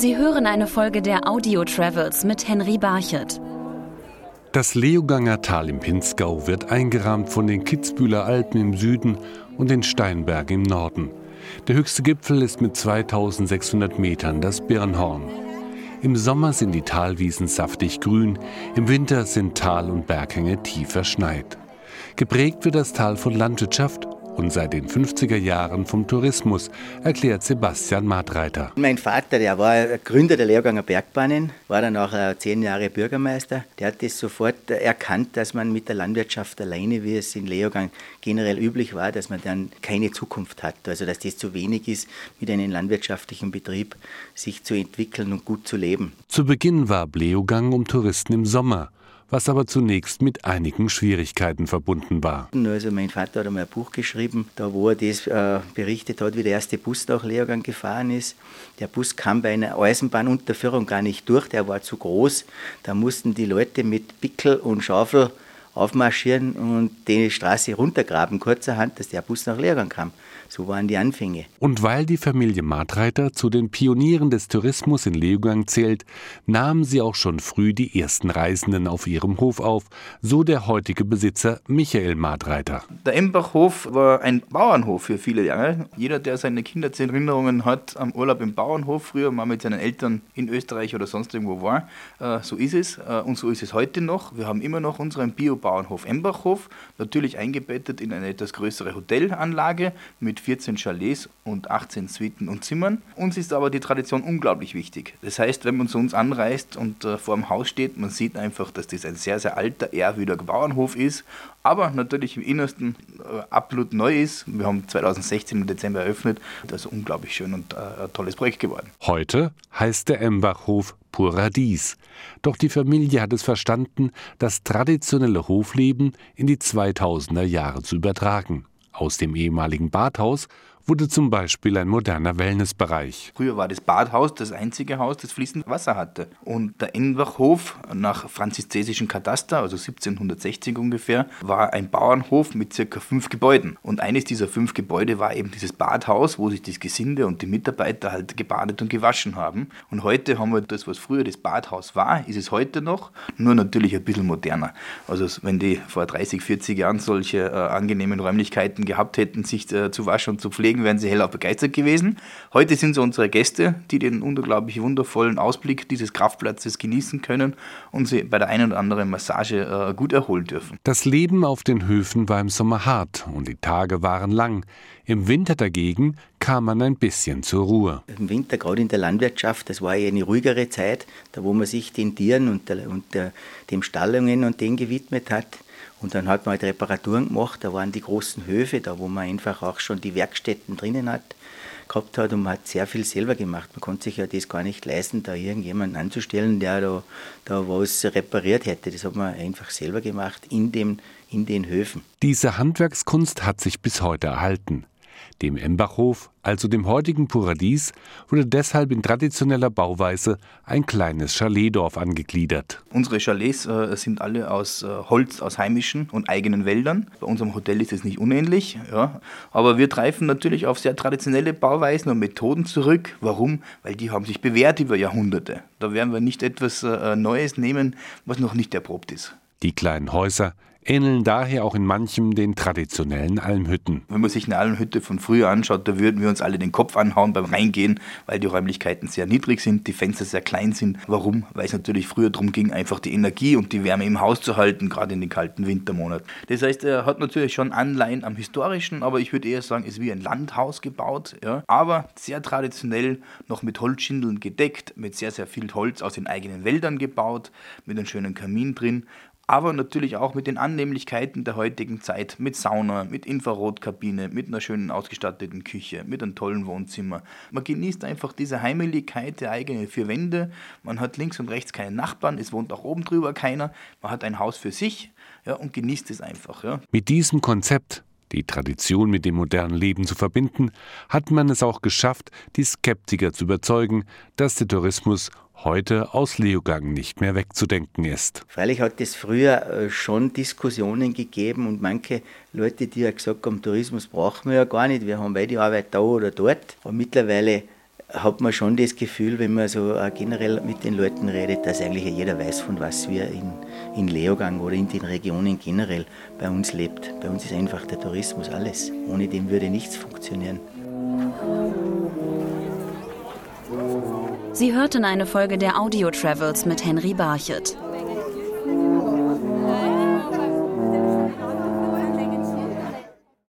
Sie hören eine Folge der Audio Travels mit Henry Barchet. Das Leoganger Tal im Pinzgau wird eingerahmt von den Kitzbühler Alpen im Süden und den Steinbergen im Norden. Der höchste Gipfel ist mit 2600 Metern das Birnhorn. Im Sommer sind die Talwiesen saftig grün, im Winter sind Tal- und Berghänge tief verschneit. Geprägt wird das Tal von Landwirtschaft und seit den 50er Jahren vom Tourismus, erklärt Sebastian Madreiter. Mein Vater, der war Gründer der Lehrganger Bergbahnen, war dann auch äh, zehn Jahre Bürgermeister. Der hat das sofort erkannt, dass man mit der Landwirtschaft alleine, wie es in Leogang generell üblich war, dass man dann keine Zukunft hat. Also dass das zu wenig ist, mit einem landwirtschaftlichen Betrieb sich zu entwickeln und gut zu leben. Zu Beginn war Leogang um Touristen im Sommer was aber zunächst mit einigen Schwierigkeiten verbunden war. Also mein Vater hat einmal ein Buch geschrieben, da wo er das äh, berichtet hat, wie der erste Bus nach Leogang gefahren ist. Der Bus kam bei einer Eisenbahnunterführung gar nicht durch, der war zu groß. Da mussten die Leute mit Pickel und Schaufel aufmarschieren und die Straße runtergraben, kurzerhand, dass der Bus nach Leogang kam. So waren die Anfänge. Und weil die Familie Martreiter zu den Pionieren des Tourismus in Leogang zählt, nahmen sie auch schon früh die ersten Reisenden auf ihrem Hof auf, so der heutige Besitzer Michael Martreiter. Der Embachhof war ein Bauernhof für viele Jahre. Jeder, der seine Kindheitserinnerungen hat am Urlaub im Bauernhof, früher mal mit seinen Eltern in Österreich oder sonst irgendwo war, äh, so ist es. Äh, und so ist es heute noch. Wir haben immer noch unseren Bio-Bauernhof Embachhof, natürlich eingebettet in eine etwas größere Hotelanlage mit 14 Chalets und 18 Suiten und Zimmern. Uns ist aber die Tradition unglaublich wichtig. Das heißt, wenn man zu uns anreist und äh, vor dem Haus steht, man sieht einfach, dass das ein sehr, sehr alter, ehrwürdiger Bauernhof ist, aber natürlich im Innersten äh, absolut neu ist. Wir haben 2016 im Dezember eröffnet. Das ist unglaublich schön und äh, ein tolles Projekt geworden. Heute heißt der Embachhof Paradies. Doch die Familie hat es verstanden, das traditionelle Hofleben in die 2000er Jahre zu übertragen. Aus dem ehemaligen Badhaus wurde zum Beispiel ein moderner Wellnessbereich. Früher war das Badhaus das einzige Haus, das fließend Wasser hatte. Und der Enbachhof nach franziszesischen Kataster, also 1760 ungefähr, war ein Bauernhof mit circa fünf Gebäuden. Und eines dieser fünf Gebäude war eben dieses Badhaus, wo sich das Gesinde und die Mitarbeiter halt gebadet und gewaschen haben. Und heute haben wir das, was früher das Badhaus war, ist es heute noch, nur natürlich ein bisschen moderner. Also wenn die vor 30, 40 Jahren solche äh, angenehmen Räumlichkeiten gehabt hätten, sich äh, zu waschen und zu pflegen, deswegen wären sie hellauf begeistert gewesen. Heute sind sie unsere Gäste, die den unglaublich wundervollen Ausblick dieses Kraftplatzes genießen können und sie bei der einen oder anderen Massage äh, gut erholen dürfen. Das Leben auf den Höfen war im Sommer hart und die Tage waren lang. Im Winter dagegen kam man ein bisschen zur Ruhe. Im Winter, gerade in der Landwirtschaft, das war ja eine ruhigere Zeit, da wo man sich den Tieren und, der, und der, dem Stallungen und denen gewidmet hat. Und dann hat man halt Reparaturen gemacht, da waren die großen Höfe, da wo man einfach auch schon die Werkstätten drinnen hat, gehabt hat und man hat sehr viel selber gemacht. Man konnte sich ja das gar nicht leisten, da irgendjemanden anzustellen, der da, da was repariert hätte. Das hat man einfach selber gemacht in, dem, in den Höfen. Diese Handwerkskunst hat sich bis heute erhalten. Dem Embachhof, also dem heutigen Paradies, wurde deshalb in traditioneller Bauweise ein kleines Chaletdorf angegliedert. Unsere Chalets äh, sind alle aus äh, Holz, aus heimischen und eigenen Wäldern. Bei unserem Hotel ist es nicht unähnlich, ja. aber wir greifen natürlich auf sehr traditionelle Bauweisen und Methoden zurück. Warum? Weil die haben sich bewährt über Jahrhunderte. Da werden wir nicht etwas äh, Neues nehmen, was noch nicht erprobt ist. Die kleinen Häuser ähneln daher auch in manchem den traditionellen Almhütten. Wenn man sich eine Almhütte von früher anschaut, da würden wir uns alle den Kopf anhauen beim Reingehen, weil die Räumlichkeiten sehr niedrig sind, die Fenster sehr klein sind. Warum? Weil es natürlich früher darum ging, einfach die Energie und die Wärme im Haus zu halten, gerade in den kalten Wintermonaten. Das heißt, er hat natürlich schon Anleihen am historischen, aber ich würde eher sagen, ist wie ein Landhaus gebaut, ja? aber sehr traditionell, noch mit Holzschindeln gedeckt, mit sehr, sehr viel Holz aus den eigenen Wäldern gebaut, mit einem schönen Kamin drin aber natürlich auch mit den Annehmlichkeiten der heutigen Zeit, mit Sauna, mit Infrarotkabine, mit einer schönen ausgestatteten Küche, mit einem tollen Wohnzimmer. Man genießt einfach diese Heimeligkeit der eigenen vier Wände. Man hat links und rechts keine Nachbarn, es wohnt auch oben drüber keiner. Man hat ein Haus für sich ja, und genießt es einfach. Ja. Mit diesem Konzept die Tradition mit dem modernen Leben zu verbinden, hat man es auch geschafft, die Skeptiker zu überzeugen, dass der Tourismus heute aus Leogang nicht mehr wegzudenken ist. Freilich hat es früher äh, schon Diskussionen gegeben und manche Leute, die ja gesagt haben, Tourismus brauchen wir ja gar nicht, wir haben beide Arbeit da oder dort. Aber mittlerweile hat man schon das Gefühl, wenn man so generell mit den Leuten redet, dass eigentlich jeder weiß, von was wir in, in Leogang oder in den Regionen generell bei uns lebt. Bei uns ist einfach der Tourismus alles. Ohne den würde nichts funktionieren. Sie hörten eine Folge der Audio Travels mit Henry Barchet.